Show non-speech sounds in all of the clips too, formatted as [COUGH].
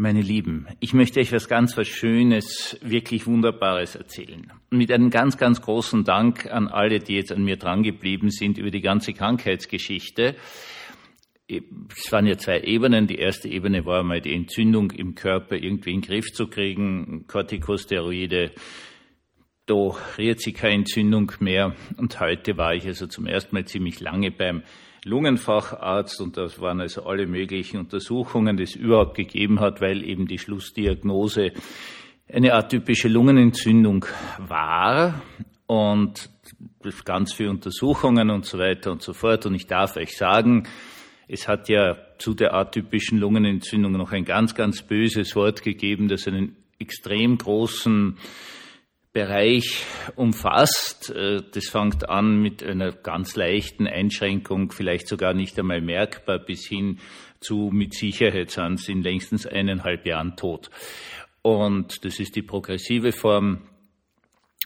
Meine Lieben, ich möchte euch was ganz was Schönes, wirklich Wunderbares erzählen. Mit einem ganz, ganz großen Dank an alle, die jetzt an mir drangeblieben sind über die ganze Krankheitsgeschichte. Es waren ja zwei Ebenen. Die erste Ebene war einmal die Entzündung im Körper irgendwie in den Griff zu kriegen, Corticosteroide. Rührt sich keine Entzündung mehr. Und heute war ich also zum ersten Mal ziemlich lange beim Lungenfacharzt und das waren also alle möglichen Untersuchungen, die es überhaupt gegeben hat, weil eben die Schlussdiagnose eine atypische Lungenentzündung war und ganz viele Untersuchungen und so weiter und so fort. Und ich darf euch sagen, es hat ja zu der atypischen Lungenentzündung noch ein ganz, ganz böses Wort gegeben, das einen extrem großen Bereich umfasst. Äh, das fängt an mit einer ganz leichten Einschränkung, vielleicht sogar nicht einmal merkbar, bis hin zu mit Sicherheit sind sie in längstens eineinhalb Jahren tot. Und das ist die progressive Form.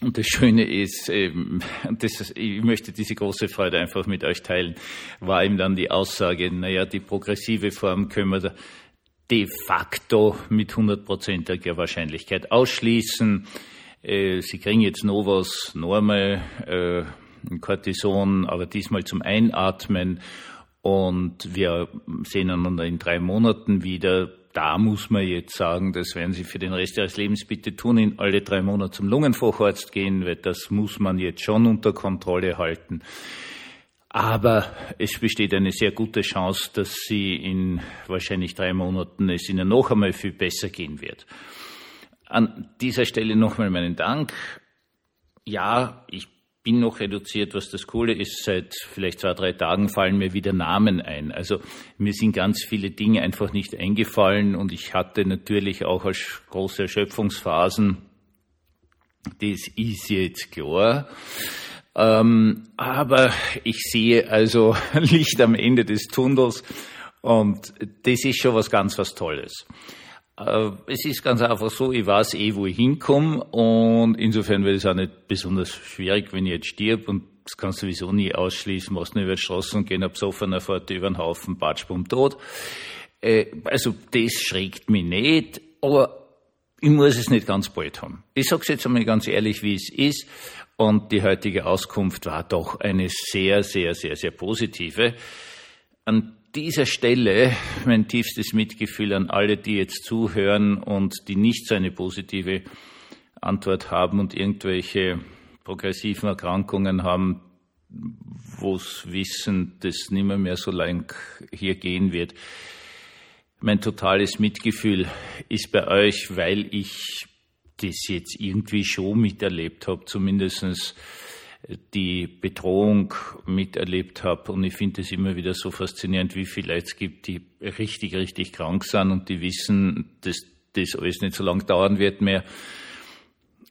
Und das Schöne ist, ähm, das, ich möchte diese große Freude einfach mit euch teilen, war eben dann die Aussage, naja, die progressive Form können wir de facto mit hundertprozentiger Wahrscheinlichkeit ausschließen. Äh, sie kriegen jetzt Novos Normal, äh, Cortison, aber diesmal zum Einatmen. Und wir sehen einander in drei Monaten wieder. Da muss man jetzt sagen, das werden Sie für den Rest Ihres Lebens bitte tun, in alle drei Monate zum Lungenfacharzt gehen, weil das muss man jetzt schon unter Kontrolle halten. Aber es besteht eine sehr gute Chance, dass Sie in wahrscheinlich drei Monaten es Ihnen noch einmal viel besser gehen wird. An dieser Stelle nochmal meinen Dank. Ja, ich bin noch reduziert, was das Coole ist. Seit vielleicht zwei, drei Tagen fallen mir wieder Namen ein. Also mir sind ganz viele Dinge einfach nicht eingefallen und ich hatte natürlich auch große Erschöpfungsphasen. Das ist jetzt klar. Ähm, aber ich sehe also [LAUGHS] Licht am Ende des Tunnels und das ist schon was ganz was Tolles. Äh, es ist ganz einfach so, ich weiß eh, wo ich hinkomme und insofern wird es auch nicht besonders schwierig, wenn ich jetzt stirb und das kannst du sowieso nie ausschließen, machst nur über die Straße und gehen besoffener fährt über den Haufen, patsch, bumm, tot. Äh, also das schreckt mich nicht, aber ich muss es nicht ganz bald haben. Ich sage es jetzt einmal ganz ehrlich, wie es ist und die heutige Auskunft war doch eine sehr, sehr, sehr, sehr positive. An dieser Stelle mein tiefstes Mitgefühl an alle, die jetzt zuhören und die nicht so eine positive Antwort haben und irgendwelche progressiven Erkrankungen haben, wo es wissen, dass nimmer mehr so lang hier gehen wird. Mein totales Mitgefühl ist bei euch, weil ich das jetzt irgendwie schon miterlebt habe, zumindestens die Bedrohung miterlebt habe. Und ich finde es immer wieder so faszinierend, wie viele Leute es gibt, die richtig, richtig krank sind und die wissen, dass das alles nicht so lange dauern wird mehr.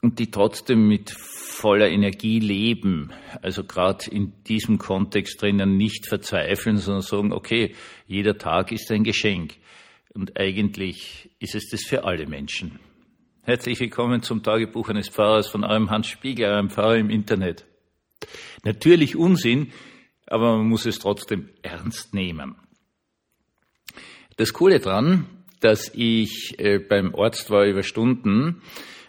Und die trotzdem mit voller Energie leben. Also gerade in diesem Kontext drinnen nicht verzweifeln, sondern sagen, okay, jeder Tag ist ein Geschenk. Und eigentlich ist es das für alle Menschen. Herzlich willkommen zum Tagebuch eines Pfarrers von eurem Hans Spiegel, eurem Pfarrer im Internet. Natürlich Unsinn, aber man muss es trotzdem ernst nehmen. Das Coole dran, dass ich äh, beim Arzt war über Stunden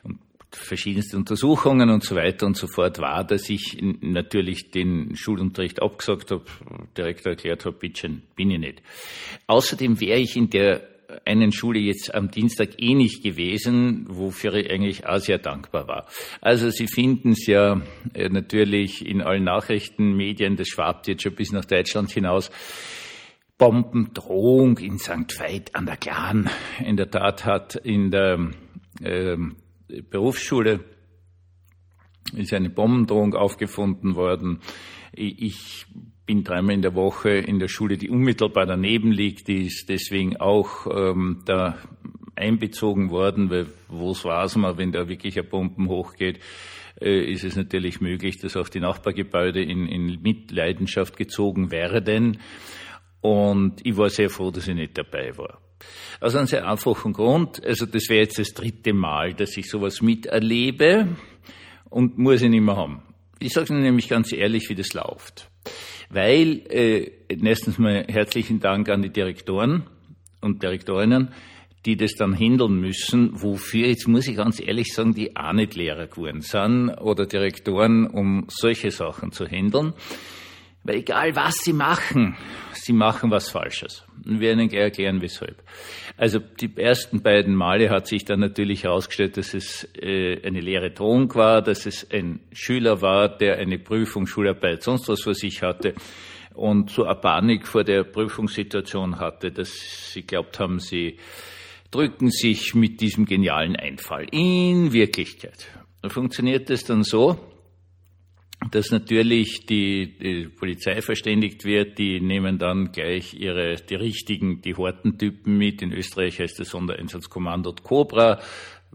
und verschiedenste Untersuchungen und so weiter und so fort war, dass ich natürlich den Schulunterricht abgesagt habe, direkt erklärt habe, bitte bin ich nicht. Außerdem wäre ich in der einen Schule jetzt am Dienstag eh nicht gewesen, wofür ich eigentlich auch sehr dankbar war. Also Sie finden es ja äh, natürlich in allen Nachrichtenmedien, das schwabt jetzt schon bis nach Deutschland hinaus. Bombendrohung in St. Veit an der Glan. In der Tat hat in der äh, Berufsschule ist eine Bombendrohung aufgefunden worden. Ich bin dreimal in der Woche in der Schule, die unmittelbar daneben liegt, die ist deswegen auch ähm, da einbezogen worden, weil wo es weiß man, wenn da wirklich ein Bomben hochgeht, äh, ist es natürlich möglich, dass auch die Nachbargebäude in, in Mitleidenschaft gezogen werden. Und ich war sehr froh, dass ich nicht dabei war. Aus einem sehr einfachen Grund, also das wäre jetzt das dritte Mal, dass ich sowas miterlebe und muss ich nicht mehr haben. Ich sage nämlich ganz ehrlich, wie das läuft weil äh, erstens mal herzlichen Dank an die Direktoren und Direktorinnen, die das dann handeln müssen, wofür, jetzt muss ich ganz ehrlich sagen, die auch nicht Lehrer geworden sind oder Direktoren, um solche Sachen zu handeln. Weil egal was sie machen, sie machen was Falsches. Und wir Ihnen gleich erklären, weshalb. Also die ersten beiden Male hat sich dann natürlich herausgestellt, dass es äh, eine leere Drohung war, dass es ein Schüler war, der eine Prüfung, Schularbeit, sonst was vor sich hatte und so eine Panik vor der Prüfungssituation hatte, dass sie glaubt haben, sie drücken sich mit diesem genialen Einfall. In Wirklichkeit funktioniert es dann so, dass natürlich die, die, Polizei verständigt wird, die nehmen dann gleich ihre, die richtigen, die Hortentypen mit. In Österreich heißt das Sondereinsatzkommando Cobra.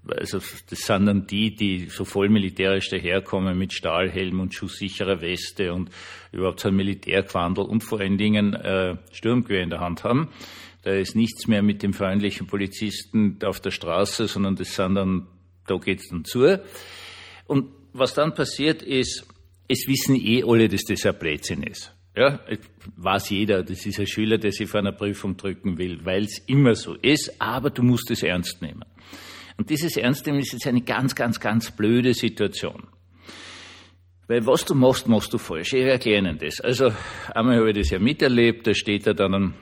Also das sind dann die, die so voll militärisch daherkommen mit Stahlhelm und schusssicherer Weste und überhaupt so ein Militärquandel und vor allen Dingen äh, Sturmgewehr in der Hand haben. Da ist nichts mehr mit dem freundlichen Polizisten auf der Straße, sondern das sind dann, da geht's dann zu. Und was dann passiert ist, es wissen eh alle, dass das ein Blödsinn ist. Ja, weiß jeder, das ist ein Schüler, der sich vor einer Prüfung drücken will, weil es immer so ist, aber du musst es ernst nehmen. Und dieses Ernstnehmen ist jetzt eine ganz, ganz, ganz blöde Situation. Weil was du machst, machst du falsch. Ich erkläre Ihnen das. Also einmal habe ich das ja miterlebt, da steht er dann,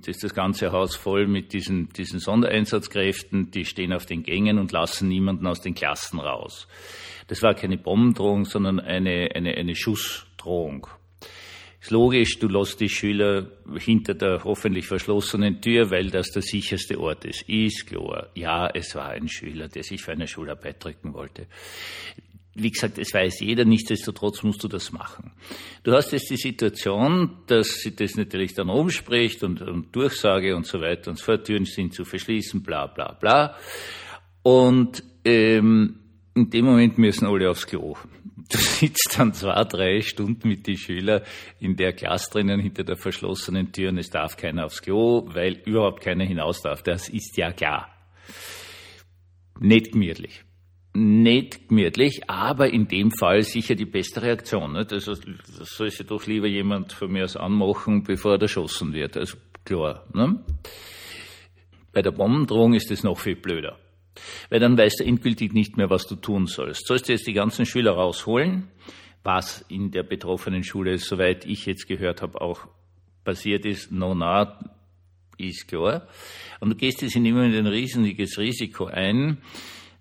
das ist das ganze Haus voll mit diesen, diesen Sondereinsatzkräften, die stehen auf den Gängen und lassen niemanden aus den Klassen raus. Das war keine Bombendrohung, sondern eine, eine, eine Schussdrohung. Ist logisch, du lässt die Schüler hinter der hoffentlich verschlossenen Tür, weil das der sicherste Ort ist. Ist klar. Ja, es war ein Schüler, der sich für eine Schularbeit drücken wollte. Wie gesagt, es weiß jeder, nichtsdestotrotz musst du das machen. Du hast jetzt die Situation, dass sie das natürlich dann umspricht und, und Durchsage und so weiter und so fort, Türen sind zu verschließen, bla bla bla. Und ähm, in dem Moment müssen alle aufs Klo. Du sitzt dann zwei, drei Stunden mit den Schülern in der Klasse drinnen hinter der verschlossenen Tür und es darf keiner aufs Klo, weil überhaupt keiner hinaus darf. Das ist ja klar. Nicht gemütlich. Nicht gemütlich, aber in dem Fall sicher die beste Reaktion. Nicht? Also das soll sich doch lieber jemand von mir aus anmachen, bevor er erschossen wird. Also klar. Ne? Bei der Bombendrohung ist es noch viel blöder. Weil dann weißt du endgültig nicht mehr, was du tun sollst. Sollst du jetzt die ganzen Schüler rausholen, was in der betroffenen Schule, soweit ich jetzt gehört habe, auch passiert ist, no, na, ist klar. Und du gehst jetzt in immer ein riesiges Risiko ein,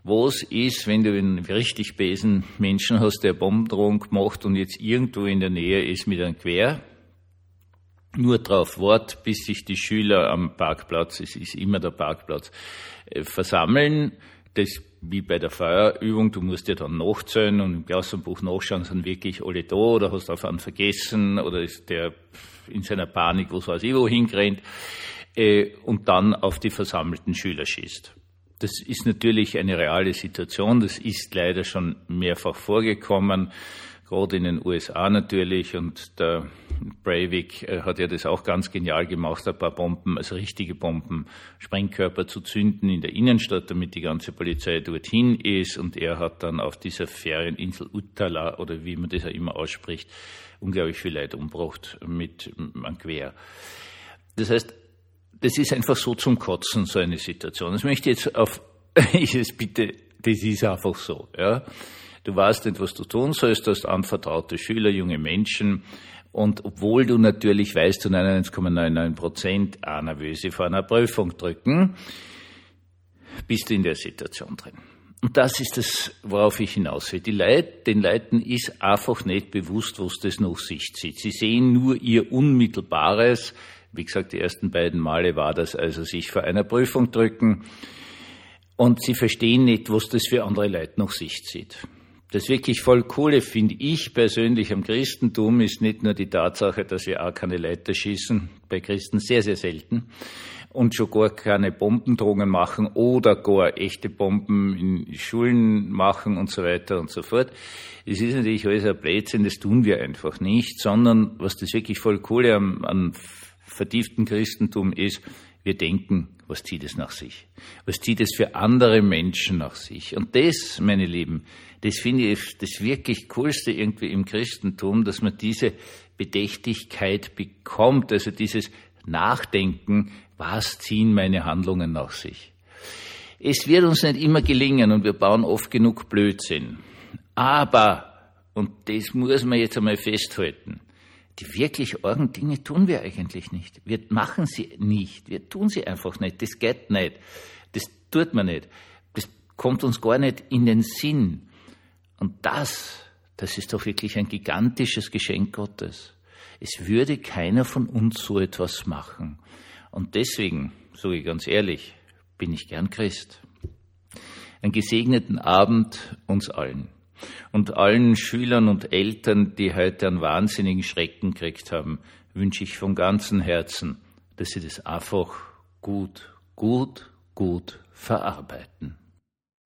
wo es ist, wenn du einen richtig besen Menschen hast, der Bombendrohung gemacht und jetzt irgendwo in der Nähe ist mit einem Quer, nur drauf wart, bis sich die Schüler am Parkplatz, es ist immer der Parkplatz, äh, versammeln. Das wie bei der Feuerübung, du musst ja dann nachzählen und im Klassenbuch nachschauen, sind wirklich alle da oder hast auf einen vergessen oder ist der in seiner Panik, was weiß ich, wo hingerannt äh, und dann auf die versammelten Schüler schießt. Das ist natürlich eine reale Situation, das ist leider schon mehrfach vorgekommen gerade in den USA natürlich. Und der Breivik äh, hat ja das auch ganz genial gemacht, ein paar Bomben, also richtige Bomben, Sprengkörper zu zünden in der Innenstadt, damit die ganze Polizei dorthin ist. Und er hat dann auf dieser Ferieninsel Uttala, oder wie man das ja immer ausspricht, unglaublich viel Leid umgebracht mit einem Quer. Das heißt, das ist einfach so zum Kotzen, so eine Situation. Das möchte ich jetzt auf, [LAUGHS] ich es bitte, das ist einfach so, ja. Du weißt nicht, was du tun sollst, du hast anvertraute Schüler, junge Menschen. Und obwohl du natürlich weißt, zu 99,99 Prozent auch nervöse vor einer Prüfung drücken, bist du in der Situation drin. Und das ist das, worauf ich hinaus will. Die Leute, den Leuten ist einfach nicht bewusst, was das noch sich zieht. Sie sehen nur ihr unmittelbares, wie gesagt, die ersten beiden Male war das also sich vor einer Prüfung drücken. Und sie verstehen nicht, was das für andere Leute noch sich zieht. Das wirklich voll coole finde ich persönlich am Christentum ist nicht nur die Tatsache, dass wir auch keine Leiter schießen, bei Christen sehr, sehr selten, und schon gar keine Bombendrohungen machen oder gar echte Bomben in Schulen machen und so weiter und so fort. Es ist natürlich alles ein Blödsinn, das tun wir einfach nicht, sondern was das wirklich voll coole am, am vertieften Christentum ist, wir denken, was zieht es nach sich? Was zieht es für andere Menschen nach sich? Und das, meine Lieben, das finde ich das wirklich Coolste irgendwie im Christentum, dass man diese Bedächtigkeit bekommt, also dieses Nachdenken, was ziehen meine Handlungen nach sich? Es wird uns nicht immer gelingen und wir bauen oft genug Blödsinn. Aber, und das muss man jetzt einmal festhalten, die wirklich argen Dinge tun wir eigentlich nicht. Wir machen sie nicht. Wir tun sie einfach nicht. Das geht nicht. Das tut man nicht. Das kommt uns gar nicht in den Sinn. Und das, das ist doch wirklich ein gigantisches Geschenk Gottes. Es würde keiner von uns so etwas machen. Und deswegen, sage ich ganz ehrlich, bin ich gern Christ. Einen gesegneten Abend uns allen und allen Schülern und Eltern, die heute einen wahnsinnigen Schrecken gekriegt haben, wünsche ich von ganzem Herzen, dass sie das einfach gut, gut, gut verarbeiten.